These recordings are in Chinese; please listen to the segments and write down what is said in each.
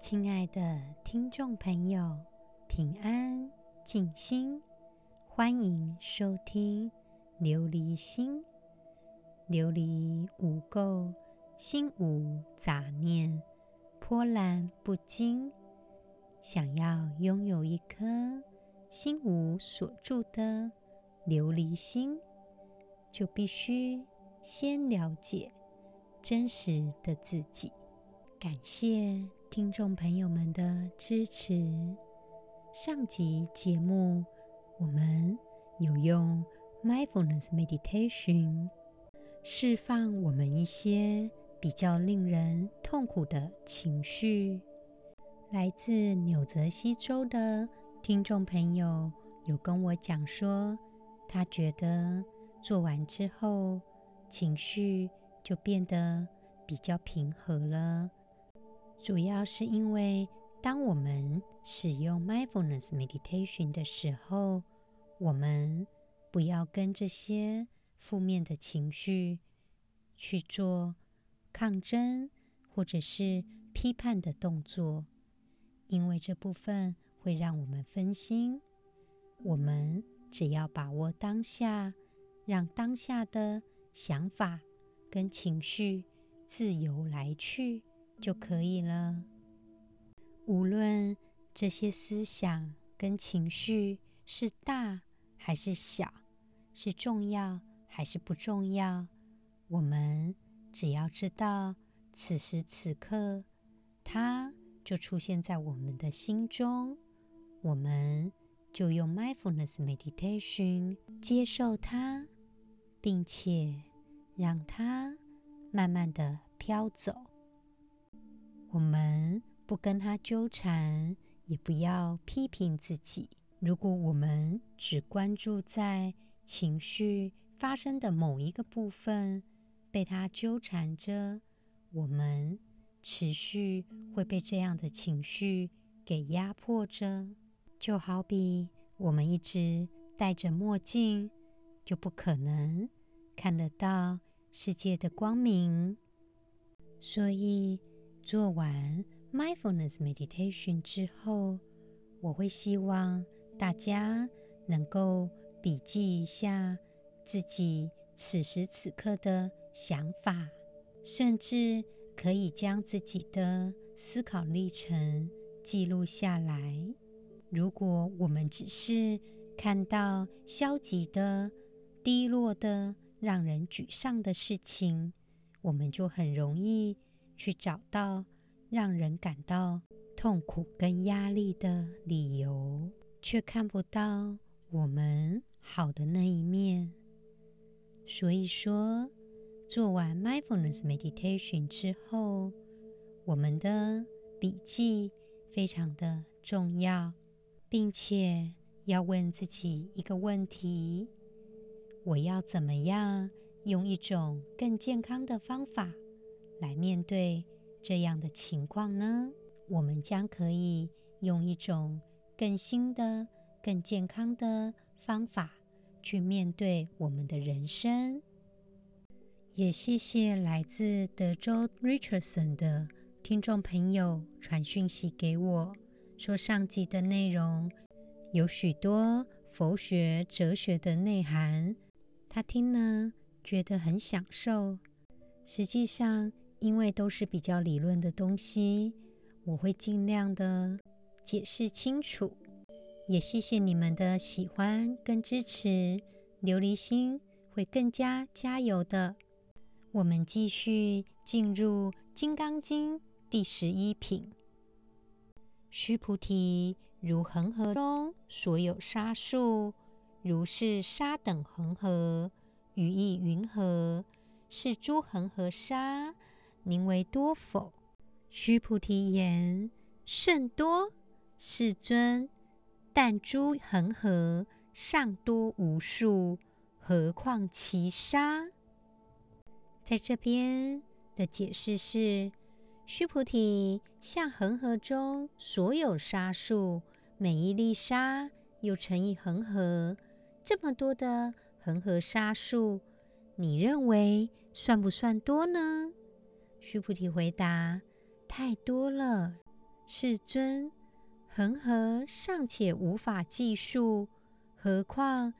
亲爱的听众朋友，平安静心，欢迎收听琉璃心。琉璃无垢，心无杂念，波澜不惊。想要拥有一颗心无所住的琉璃心，就必须先了解真实的自己。感谢听众朋友们的支持。上集节目我们有用 Mindfulness Meditation 释放我们一些比较令人痛苦的情绪。来自纽泽西州的听众朋友有跟我讲说，他觉得做完之后情绪就变得比较平和了。主要是因为，当我们使用 Mindfulness Meditation 的时候，我们不要跟这些负面的情绪去做抗争或者是批判的动作，因为这部分会让我们分心。我们只要把握当下，让当下的想法跟情绪自由来去。就可以了。无论这些思想跟情绪是大还是小，是重要还是不重要，我们只要知道此时此刻，它就出现在我们的心中，我们就用 Mindfulness Meditation 接受它，并且让它慢慢的飘走。我们不跟他纠缠，也不要批评自己。如果我们只关注在情绪发生的某一个部分，被他纠缠着，我们持续会被这样的情绪给压迫着。就好比我们一直戴着墨镜，就不可能看得到世界的光明。所以，做完 Mindfulness Meditation 之后，我会希望大家能够笔记一下自己此时此刻的想法，甚至可以将自己的思考历程记录下来。如果我们只是看到消极的、低落的、让人沮丧的事情，我们就很容易去找到让人感到痛苦跟压力的理由，却看不到我们好的那一面。所以说，做完 Mindfulness Meditation 之后，我们的笔记非常的重要，并且要问自己一个问题：我要怎么样用一种更健康的方法来面对这样的情况呢？我们将可以用一种更新的、更健康的方法去面对我们的人生。也谢谢来自德州 Richardson 的听众朋友传讯息给我，说上集的内容有许多佛学、哲学的内涵，他听了觉得很享受。实际上，因为都是比较理论的东西，我会尽量的解释清楚。也谢谢你们的喜欢跟支持，琉璃心会更加加油的。我们继续进入《金刚经》第十一品。须菩提，如恒河中所有沙数，如是沙等恒河，于意云何？是诸恒河沙。宁为多否？须菩提言：甚多，世尊。但诸恒河尚多无数，何况其沙？在这边的解释是：须菩提，像恒河中所有沙数，每一粒沙又乘以恒河，这么多的恒河沙数，你认为算不算多呢？须菩提回答：“太多了，世尊，恒河尚且无法计数，何况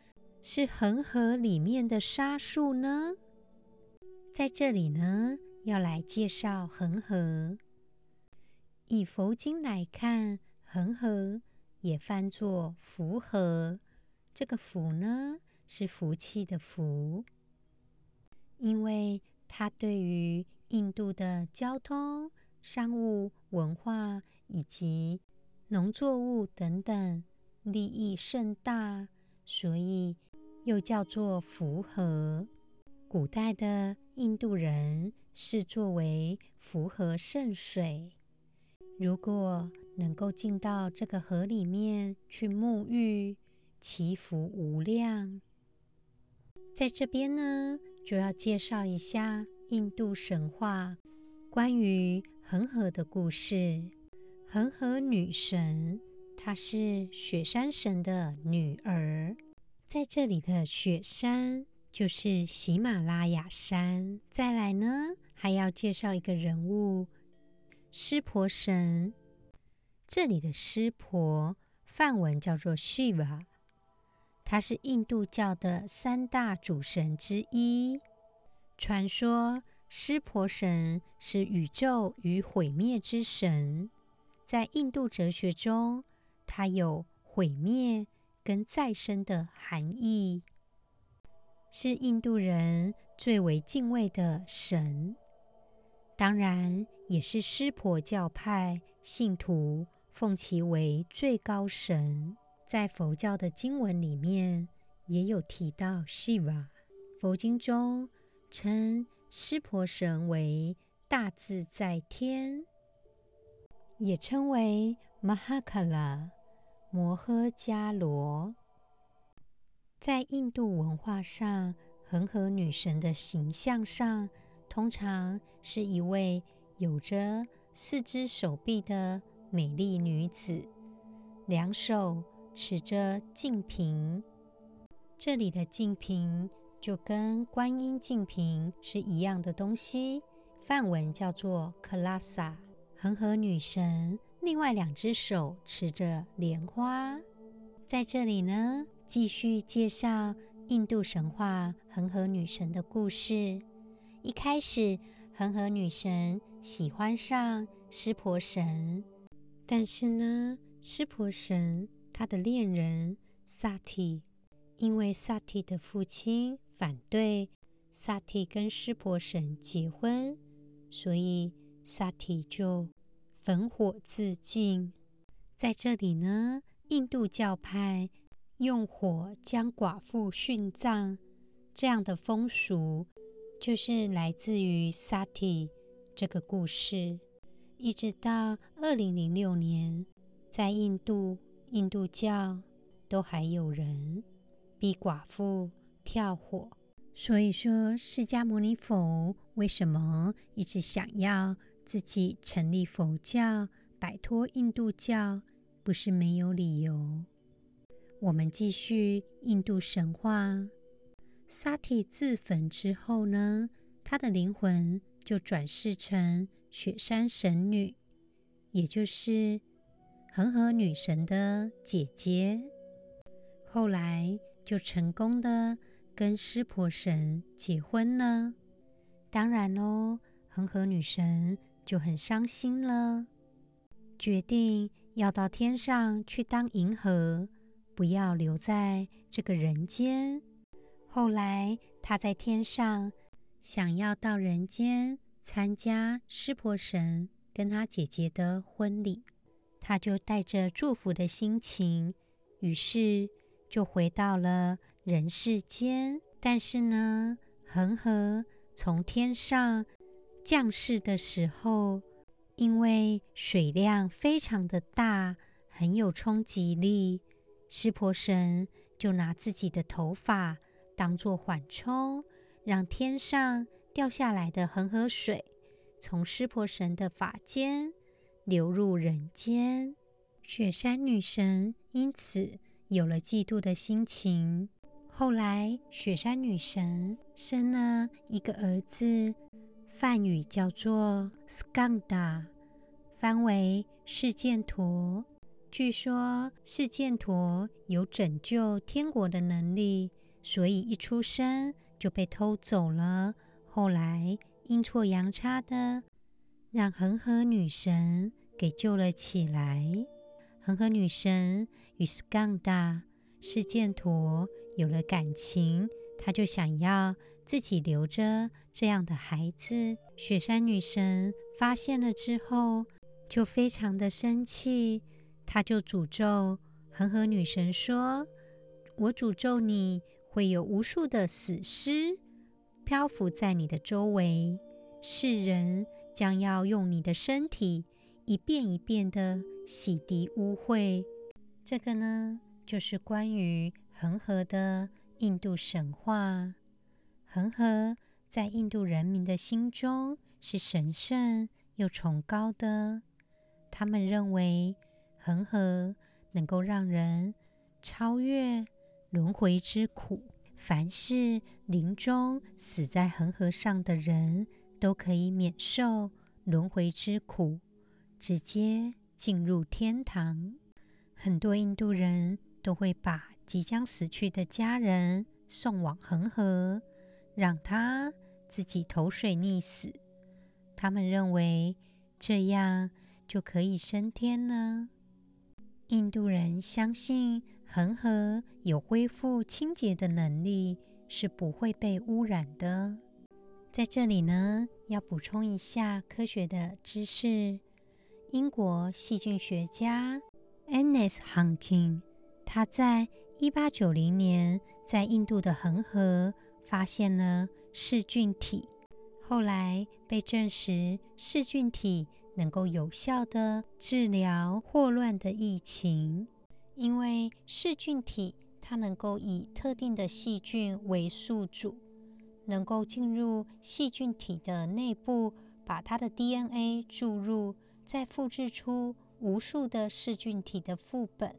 是恒河里面的沙数呢？在这里呢，要来介绍恒河。以佛经来看，恒河也翻作福河。这个福呢，是福气的福，因为它对于印度的交通、商务、文化以及农作物等等利益甚大，所以又叫做福河。古代的印度人视作为福河圣水，如果能够进到这个河里面去沐浴，祈福无量。在这边呢，就要介绍一下印度神话关于恒河的故事。恒河女神，她是雪山神的女儿。在这里的雪山就是喜马拉雅山。再来呢，还要介绍一个人物，湿婆神。这里的湿婆，梵文叫做 Shiva。他是印度教的三大主神之一。传说湿婆神是宇宙与毁灭之神，在印度哲学中，它有毁灭跟再生的含义，是印度人最为敬畏的神，当然也是湿婆教派信徒奉其为最高神。在佛教的经文里面也有提到湿婆佛经中称湿婆神为大自在天，也称为 Mahakala 摩诃迦罗。在印度文化上，恒河女神的形象上，通常是一位有着四只手臂的美丽女子，两手。持着净瓶，这里的净瓶就跟观音净瓶是一样的东西，梵文叫做 Kalasa。恒河女神另外两只手持着莲花，在这里呢，继续介绍印度神话恒河女神的故事。一开始，恒河女神喜欢上湿婆神，但是呢，湿婆神。他的恋人萨提，因为萨提的父亲反对萨提跟湿婆神结婚，所以萨提就焚火自尽。在这里呢，印度教派用火将寡妇殉葬，这样的风俗就是来自于萨提这个故事。一直到二零零六年，在印度。印度教都还有人逼寡妇跳火，所以说释迦牟尼佛为什么一直想要自己成立佛教，摆脱印度教，不是没有理由。我们继续印度神话，萨提自焚之后呢，她的灵魂就转世成雪山神女，也就是。恒河女神的姐姐，后来就成功的跟湿婆神结婚了。当然喽，恒河女神就很伤心了，决定要到天上去当银河，不要留在这个人间。后来她在天上想要到人间参加湿婆神跟她姐姐的婚礼。她就带着祝福的心情，于是就回到了人世间。但是呢，恒河从天上降世的时候，因为水量非常的大，很有冲击力，湿婆神就拿自己的头发当做缓冲，让天上掉下来的恒河水从湿婆神的发间。流入人间，雪山女神因此有了嫉妒的心情。后来，雪山女神生了一个儿子，梵语叫做 Skanda，翻为示犍陀。据说示犍陀有拯救天国的能力，所以一出生就被偷走了。后来阴错阳差的让恒河女神给救了起来。恒河女神与斯康达示犍陀有了感情，他就想要自己留着这样的孩子。雪山女神发现了之后，就非常的生气，她就诅咒恒河女神说：“我诅咒你会有无数的死尸漂浮在你的周围，世人将要用你的身体。”一遍一遍的洗涤污秽，这个呢，就是关于恒河的印度神话。恒河在印度人民的心中是神圣又崇高的，他们认为恒河能够让人超越轮回之苦，凡是临终死在恒河上的人都可以免受轮回之苦。直接进入天堂。很多印度人都会把即将死去的家人送往恒河，让他自己投水溺死。他们认为这样就可以升天了。印度人相信恒河有恢复清洁的能力，是不会被污染的。在这里呢，要补充一下科学的知识。英国细菌学家 Annes Hanking，他在一八九零年在印度的恒河发现了噬菌体，后来被证实噬菌体能够有效地治疗霍乱的疫情，因为噬菌体它能够以特定的细菌为宿主，能够进入细菌体的内部，把它的 DNA 注入。再复制出无数的噬菌体的副本，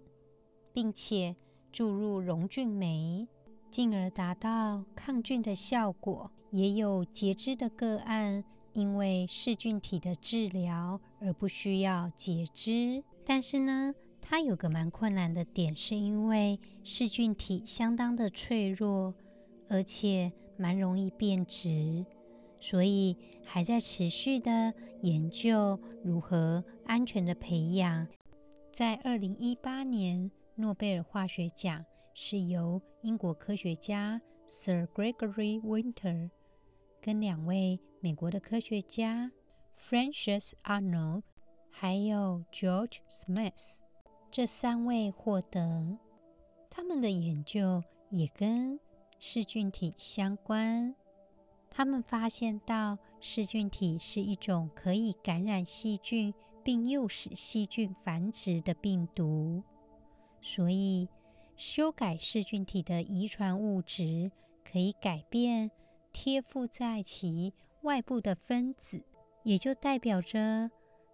并且注入溶菌酶，进而达到抗菌的效果。也有截肢的个案，因为噬菌体的治疗而不需要截肢。但是呢，它有个蛮困难的点，是因为噬菌体相当的脆弱，而且蛮容易变质。所以还在持续的研究如何安全的培养。在二零一八年，诺贝尔化学奖是由英国科学家 Sir Gregory Winter 跟两位美国的科学家 Frances Arnold 还有 George Smith 这三位获得。他们的研究也跟噬菌体相关。他们发现到噬菌体是一种可以感染细菌并诱使细菌繁殖的病毒，所以修改噬菌体的遗传物质可以改变贴附在其外部的分子，也就代表着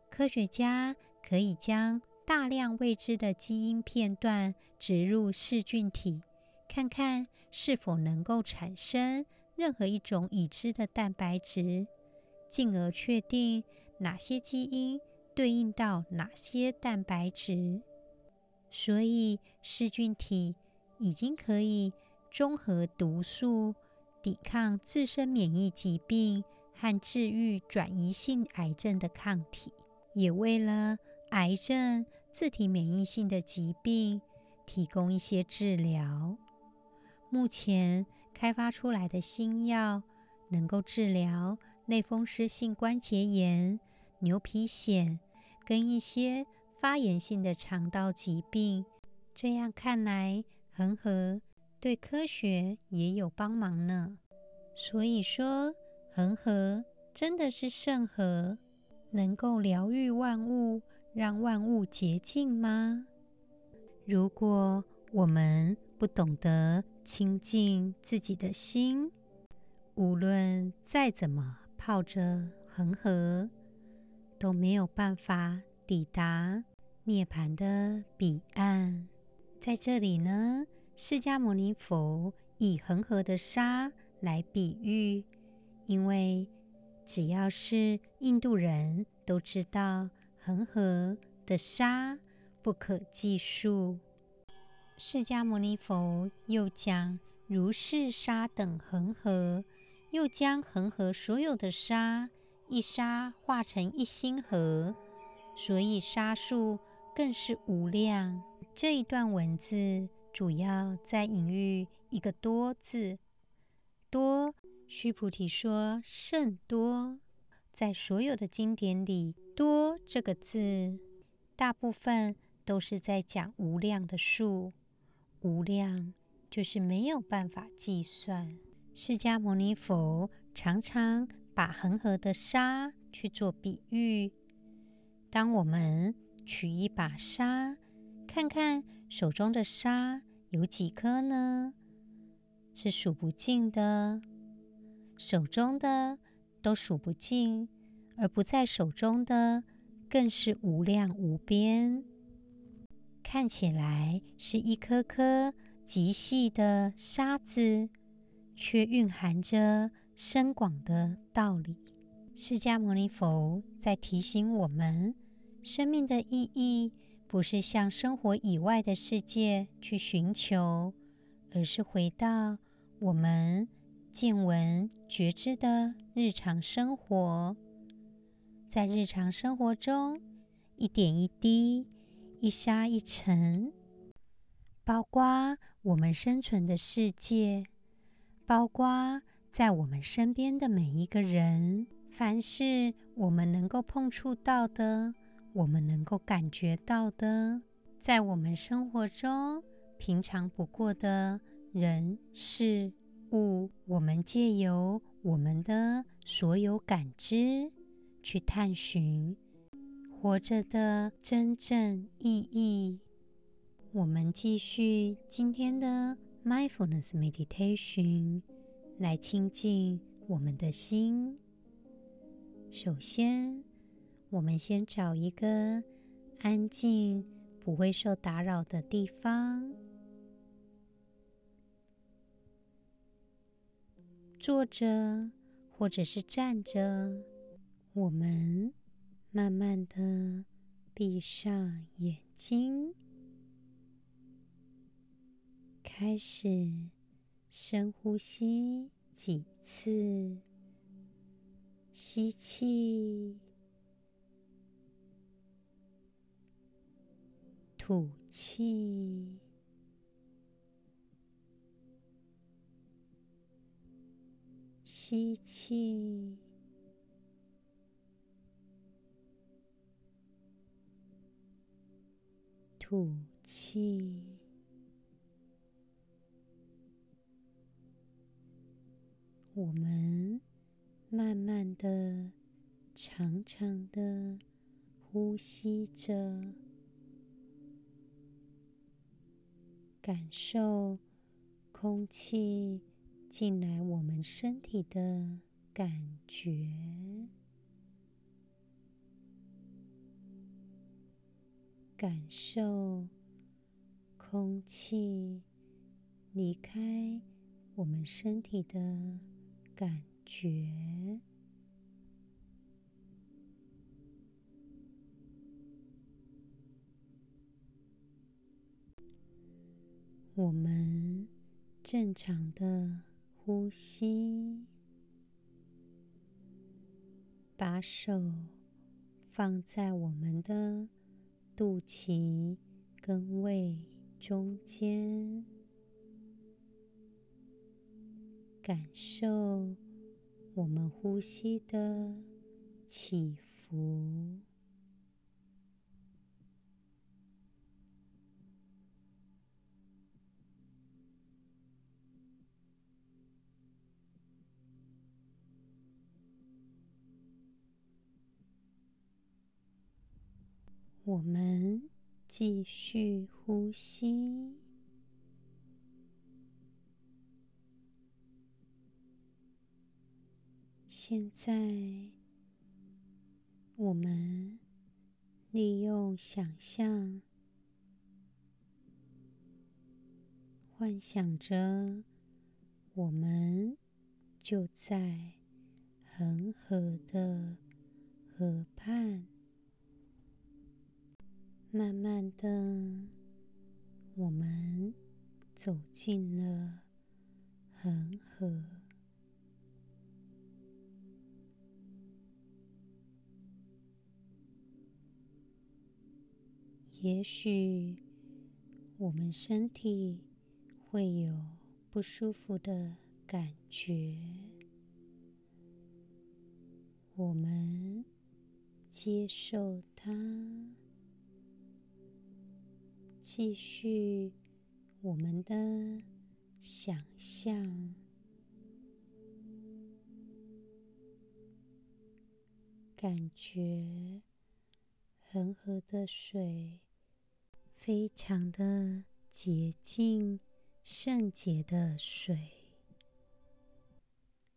科学家可以将大量未知的基因片段植入噬菌体，看看是否能够产生。任何一种已知的蛋白质，进而确定哪些基因对应到哪些蛋白质。所以，噬菌体已经可以中和毒素、抵抗自身免疫疾病和治愈转移性癌症的抗体，也为了癌症自体免疫性的疾病提供一些治疗。目前，开发出来的新药能够治疗类风湿性关节炎、牛皮癣跟一些发炎性的肠道疾病。这样看来，恒河对科学也有帮忙呢。所以说，恒河真的是圣河，能够疗愈万物，让万物洁净吗？如果我们不懂得，清净自己的心，无论再怎么泡着恒河，都没有办法抵达涅槃的彼岸。在这里呢，释迦牟尼佛以恒河的沙来比喻，因为只要是印度人都知道，恒河的沙不可计数。释迦牟尼佛又讲，如是沙等恒河，又将恒河所有的沙，一沙化成一星河，所以沙数更是无量。这一段文字主要在隐喻一个多字，多。须菩提说：“甚多，在所有的经典里，‘多’这个字，大部分都是在讲无量的数。无量就是没有办法计算。释迦牟尼佛常常把恒河的沙去做比喻。当我们取一把沙，看看手中的沙有几颗呢？是数不尽的。”手中的都数不尽，而不在手中的更是无量无边。看起来是一颗颗极细的沙子，却蕴含着深广的道理。释迦牟尼佛在提醒我们，生命的意义不是向生活以外的世界去寻求，而是回到我们。见闻觉知的日常生活，在日常生活中，一点一滴，一沙一尘，包括我们生存的世界，包括在我们身边的每一个人，凡是我们能够碰触到的，我们能够感觉到的，在我们生活中平常不过的人事。物，我们借由我们的所有感知去探寻活着的真正意义。我们继续今天的 Mindfulness Meditation，来亲近我们的心。首先，我们先找一个安静、不会受打扰的地方。坐着，或者是站着，我们慢慢的闭上眼睛，开始深呼吸几次，吸气，吐气。吸气，吐气。我们慢慢的、长长的呼吸着，感受空气。进来我们身体的感觉，感受空气离开我们身体的感觉。我们正常的。呼吸，把手放在我们的肚脐跟胃中间，感受我们呼吸的起伏。我们继续呼吸。现在，我们利用想象，幻想着我们就在恒河的河畔。慢慢的，我们走进了恒河。也许我们身体会有不舒服的感觉，我们接受它，继续我们的想象，感觉恒河的水。非常的洁净、圣洁的水，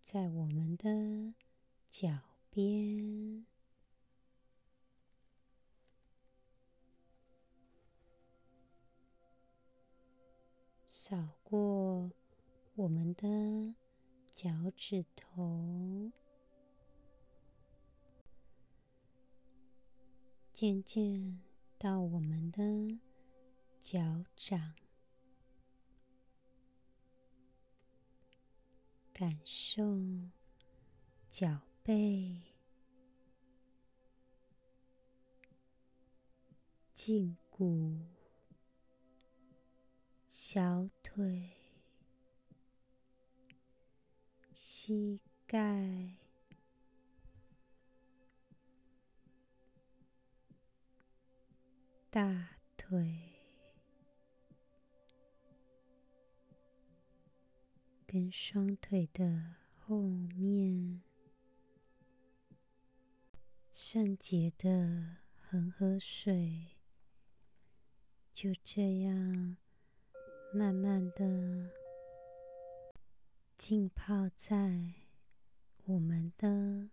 在我们的脚边扫过我们的脚趾头，渐渐到我们的。脚掌，感受脚背、胫骨、小腿、膝盖、大腿。跟双腿的后面，圣洁的恒河水就这样慢慢的浸泡在我们的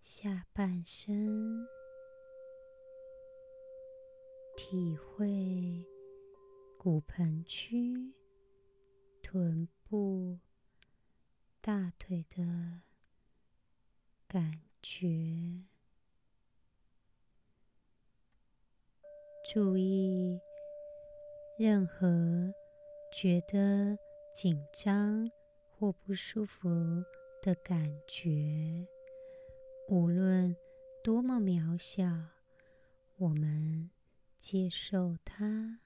下半身，体会骨盆区。臀部、大腿的感觉，注意任何觉得紧张或不舒服的感觉，无论多么渺小，我们接受它。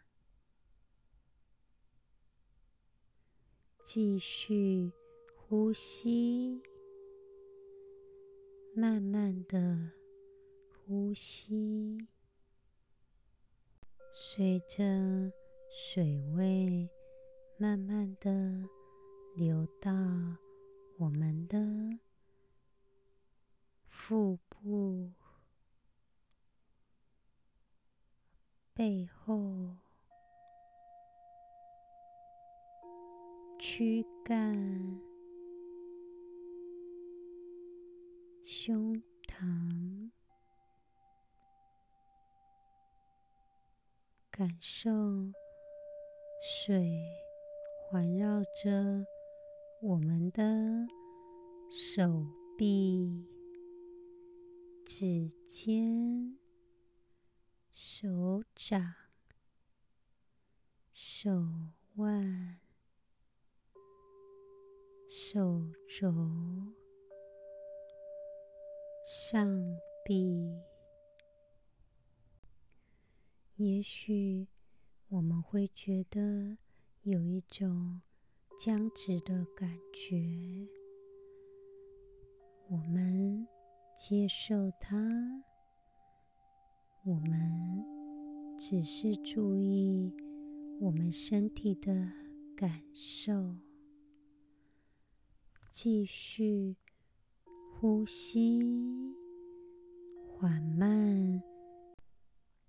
继续呼吸，慢慢的呼吸，随着水位慢慢的流到我们的腹部、背后。躯干、胸膛，感受水环绕着我们的手臂、指尖、手掌、手腕。手肘、上臂，也许我们会觉得有一种僵直的感觉，我们接受它，我们只是注意我们身体的感受。继续呼吸，缓慢、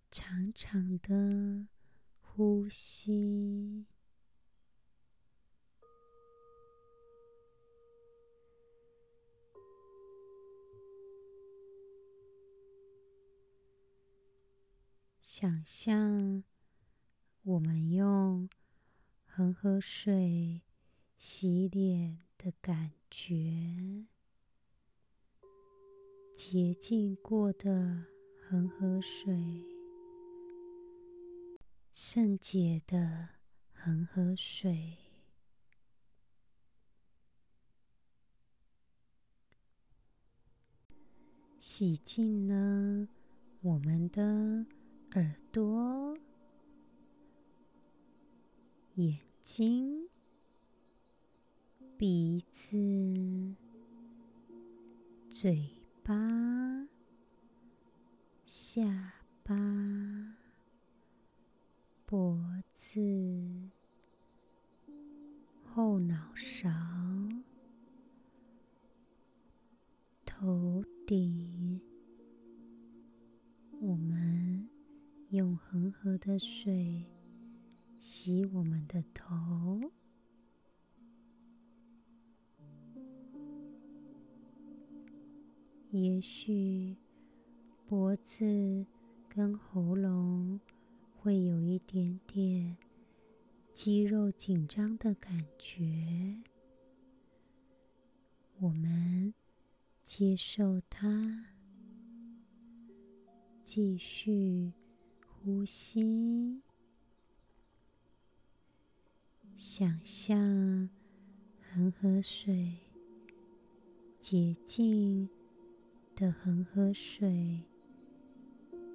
长长的呼吸，想象我们用恒河水洗脸。的感觉，洁净过的恒河水，圣洁的恒河水，洗净了我们的耳朵、眼睛、鼻子、嘴巴、下巴、脖子、后脑勺、头顶。我们用恒河的水洗我们的头。也许脖子跟喉咙会有一点点肌肉紧张的感觉，我们接受它，继续呼吸，想象恒河水洁净。的恒河水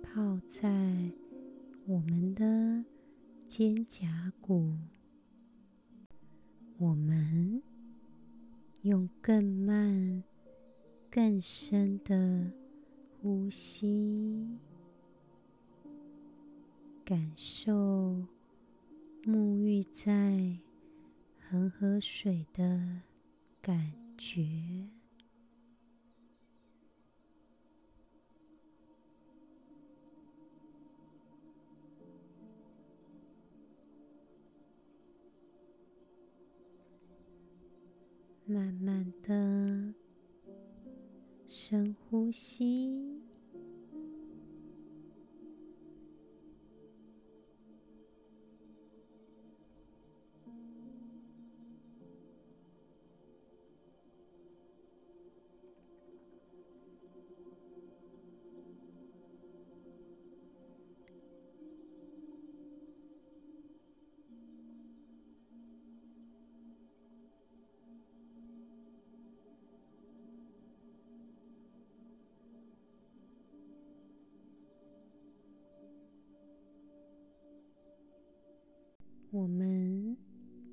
泡在我们的肩胛骨，我们用更慢、更深的呼吸，感受沐浴在恒河水的感觉。慢慢的深呼吸。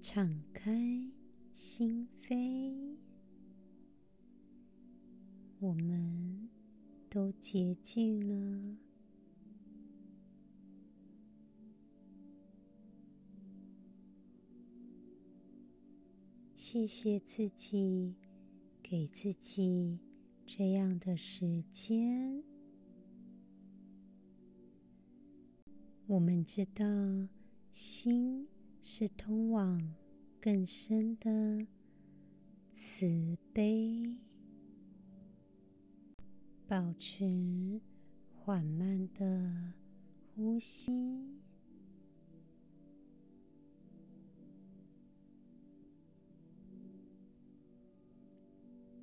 敞开心扉，我们都洁净了。谢谢自己，给自己这样的时间。我们知道，心。是通往更深的慈悲。保持缓慢的呼吸，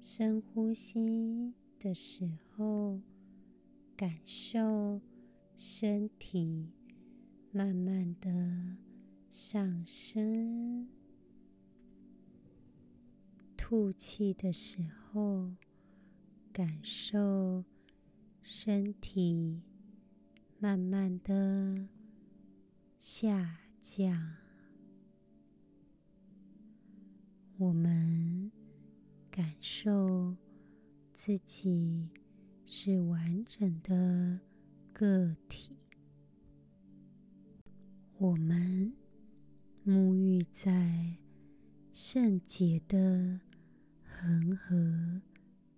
深呼吸的时候，感受身体慢慢的。上升，吐气的时候，感受身体慢慢的下降。我们感受自己是完整的个体。我们。沐浴在圣洁的恒河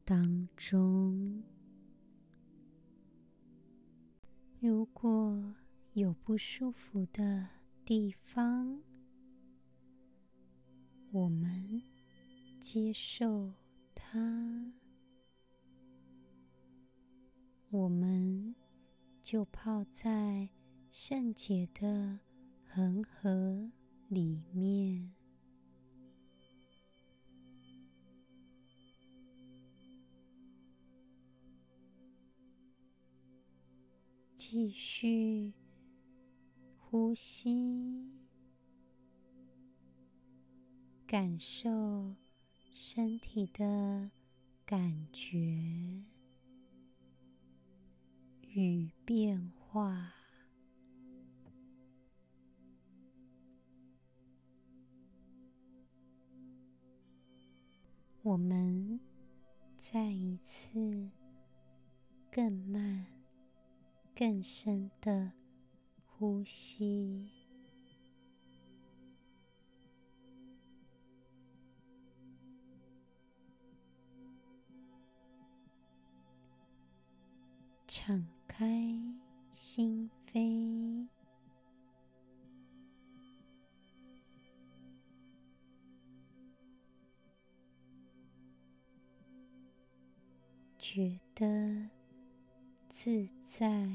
当中。如果有不舒服的地方，我们接受它，我们就泡在圣洁的恒河里面，继续呼吸，感受身体的感觉与变化。我们再一次更慢、更深的呼吸，敞开心扉。觉得自在、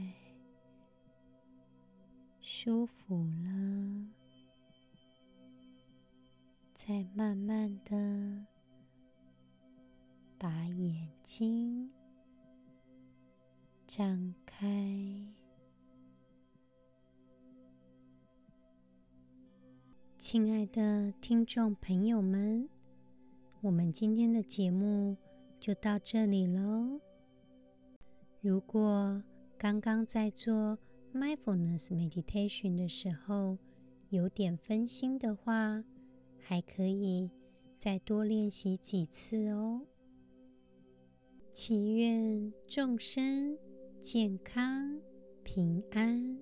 舒服了，再慢慢的把眼睛张开。亲爱的听众朋友们，我们今天的节目。就到这里喽。如果刚刚在做 mindfulness meditation 的时候有点分心的话，还可以再多练习几次哦。祈愿众生健康平安，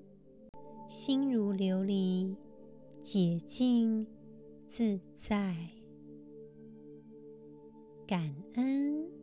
心如琉璃，洁净自在。感恩。